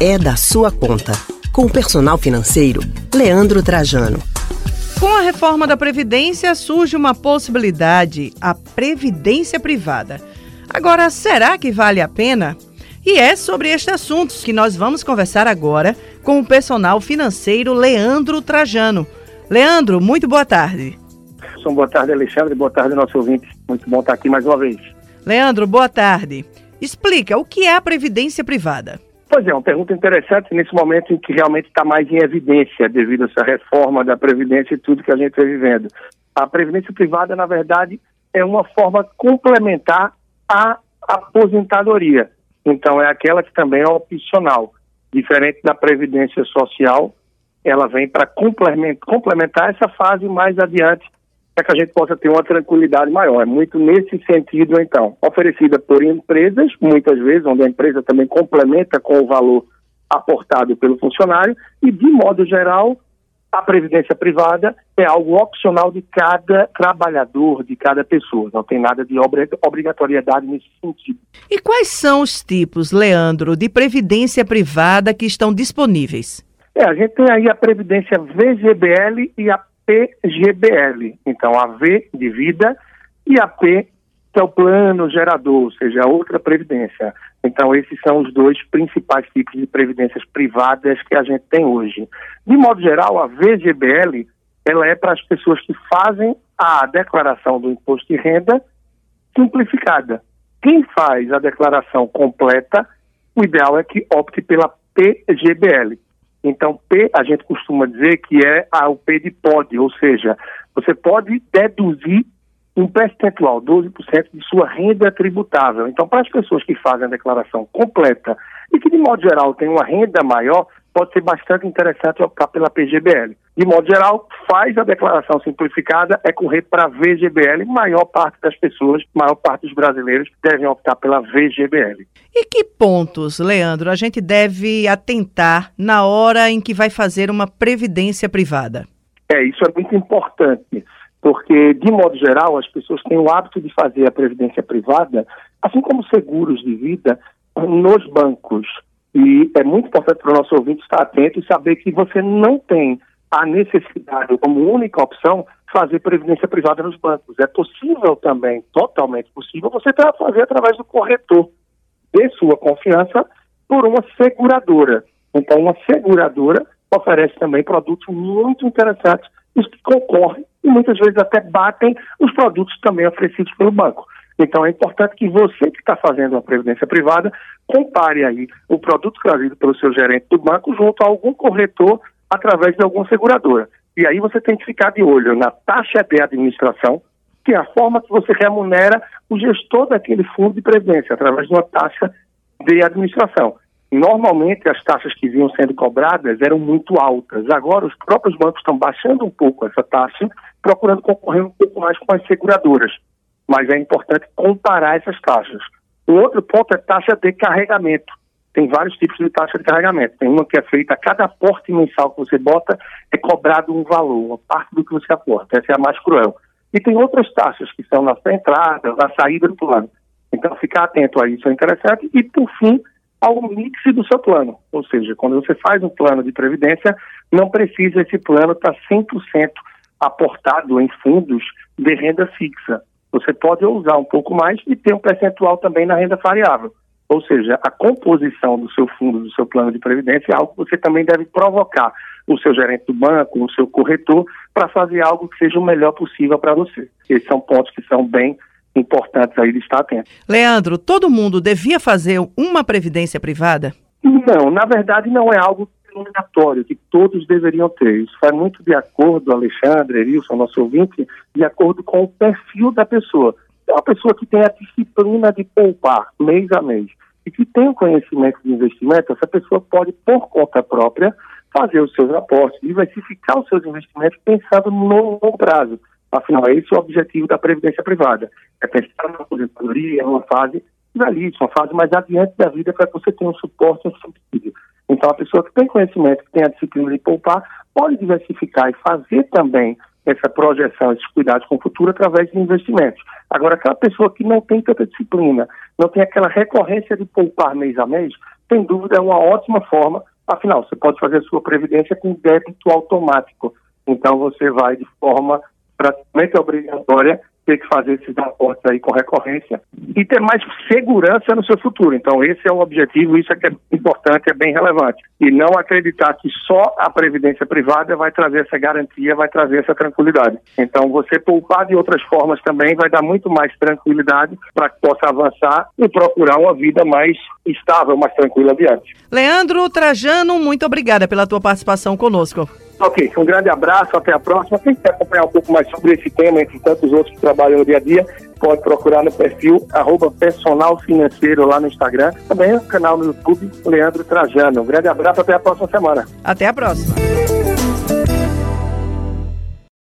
é da sua conta. Com o personal financeiro, Leandro Trajano. Com a reforma da Previdência surge uma possibilidade, a Previdência Privada. Agora, será que vale a pena? E é sobre este assunto que nós vamos conversar agora com o personal financeiro Leandro Trajano. Leandro, muito boa tarde. Boa tarde, Alexandre. Boa tarde, nosso ouvinte. Muito bom estar aqui mais uma vez. Leandro, boa tarde. Explica, o que é a Previdência Privada? Pois é, uma pergunta interessante nesse momento em que realmente está mais em evidência devido a essa reforma da Previdência e tudo que a gente está vivendo. A Previdência Privada, na verdade, é uma forma complementar à aposentadoria. Então, é aquela que também é opcional. Diferente da Previdência Social, ela vem para complementar essa fase mais adiante para que a gente possa ter uma tranquilidade maior. É muito nesse sentido, então, oferecida por empresas, muitas vezes, onde a empresa também complementa com o valor aportado pelo funcionário, e, de modo geral, a previdência privada é algo opcional de cada trabalhador, de cada pessoa. Não tem nada de obrigatoriedade nesse sentido. E quais são os tipos, Leandro, de previdência privada que estão disponíveis? É, a gente tem aí a previdência VGBL e a PGBL. Então, a V de vida e a P, que é o plano gerador, ou seja, a outra previdência. Então, esses são os dois principais tipos de previdências privadas que a gente tem hoje. De modo geral, a VGBL ela é para as pessoas que fazem a declaração do imposto de renda simplificada. Quem faz a declaração completa, o ideal é que opte pela PGBL. Então, P, a gente costuma dizer que é o P de pode, ou seja, você pode deduzir um percentual, 12% de sua renda tributável. Então, para as pessoas que fazem a declaração completa e que, de modo geral, têm uma renda maior, pode ser bastante interessante optar pela PGBL. De modo geral, faz a declaração simplificada, é correr para a VGBL. Maior parte das pessoas, maior parte dos brasileiros devem optar pela VGBL. E que pontos, Leandro, a gente deve atentar na hora em que vai fazer uma previdência privada? É, isso é muito importante, porque, de modo geral, as pessoas têm o hábito de fazer a previdência privada, assim como seguros de vida, nos bancos. E é muito importante para o nosso ouvinte estar atento e saber que você não tem a necessidade, como única opção, fazer previdência privada nos bancos. É possível também, totalmente possível, você fazer através do corretor de sua confiança por uma seguradora. Então, uma seguradora oferece também produtos muito interessantes, os que concorrem e muitas vezes até batem os produtos também oferecidos pelo banco. Então é importante que você que está fazendo uma previdência privada compare aí o produto trazido pelo seu gerente do banco junto a algum corretor através de alguma seguradora. E aí você tem que ficar de olho na taxa de administração, que é a forma que você remunera o gestor daquele fundo de previdência, através de uma taxa de administração. Normalmente as taxas que vinham sendo cobradas eram muito altas. Agora os próprios bancos estão baixando um pouco essa taxa, procurando concorrer um pouco mais com as seguradoras mas é importante comparar essas taxas. O outro ponto é taxa de carregamento. Tem vários tipos de taxa de carregamento. Tem uma que é feita a cada aporte mensal que você bota, é cobrado um valor, uma parte do que você aporta. Essa é a mais cruel. E tem outras taxas que são na entrada, na saída do plano. Então, ficar atento a isso é interessante. E, por fim, ao mix do seu plano. Ou seja, quando você faz um plano de previdência, não precisa esse plano estar 100% aportado em fundos de renda fixa. Você pode usar um pouco mais e ter um percentual também na renda variável. Ou seja, a composição do seu fundo, do seu plano de previdência é algo que você também deve provocar o seu gerente do banco, o seu corretor, para fazer algo que seja o melhor possível para você. Esses são pontos que são bem importantes aí de estar atento. Leandro, todo mundo devia fazer uma previdência privada? Não, na verdade não é algo denominatório que todos deveriam ter. Isso vai muito de acordo, Alexandre, Erilson, nosso ouvinte, de acordo com o perfil da pessoa. É uma pessoa que tem a disciplina de poupar mês a mês e que tem o conhecimento de investimento, essa pessoa pode, por conta própria, fazer os seus aportes, diversificar os seus investimentos pensando no longo prazo. Afinal, esse é o objetivo da Previdência Privada. É pensar na aposentadoria, numa fase finalista, uma fase mais adiante da vida para que você tenha um suporte, um subsídio. Então, a pessoa que tem conhecimento, que tem a disciplina de poupar, pode diversificar e fazer também essa projeção, esses cuidados com o futuro através de investimentos. Agora, aquela pessoa que não tem tanta disciplina, não tem aquela recorrência de poupar mês a mês, sem dúvida é uma ótima forma. Afinal, você pode fazer a sua previdência com débito automático. Então, você vai de forma praticamente obrigatória ter que fazer esses aportes aí com recorrência e ter mais segurança no seu futuro. Então, esse é o objetivo, isso é que é importante, é bem relevante. E não acreditar que só a previdência privada vai trazer essa garantia, vai trazer essa tranquilidade. Então, você poupar de outras formas também vai dar muito mais tranquilidade para que possa avançar e procurar uma vida mais estável, mais tranquila adiante. Leandro Trajano, muito obrigada pela tua participação conosco. Ok, um grande abraço, até a próxima. Quem quiser acompanhar um pouco mais sobre esse tema, entre tantos outros que trabalham no dia a dia, pode procurar no perfil arroba personal financeiro lá no Instagram. Também no canal no YouTube, Leandro Trajano. Um grande abraço, até a próxima semana. Até a próxima.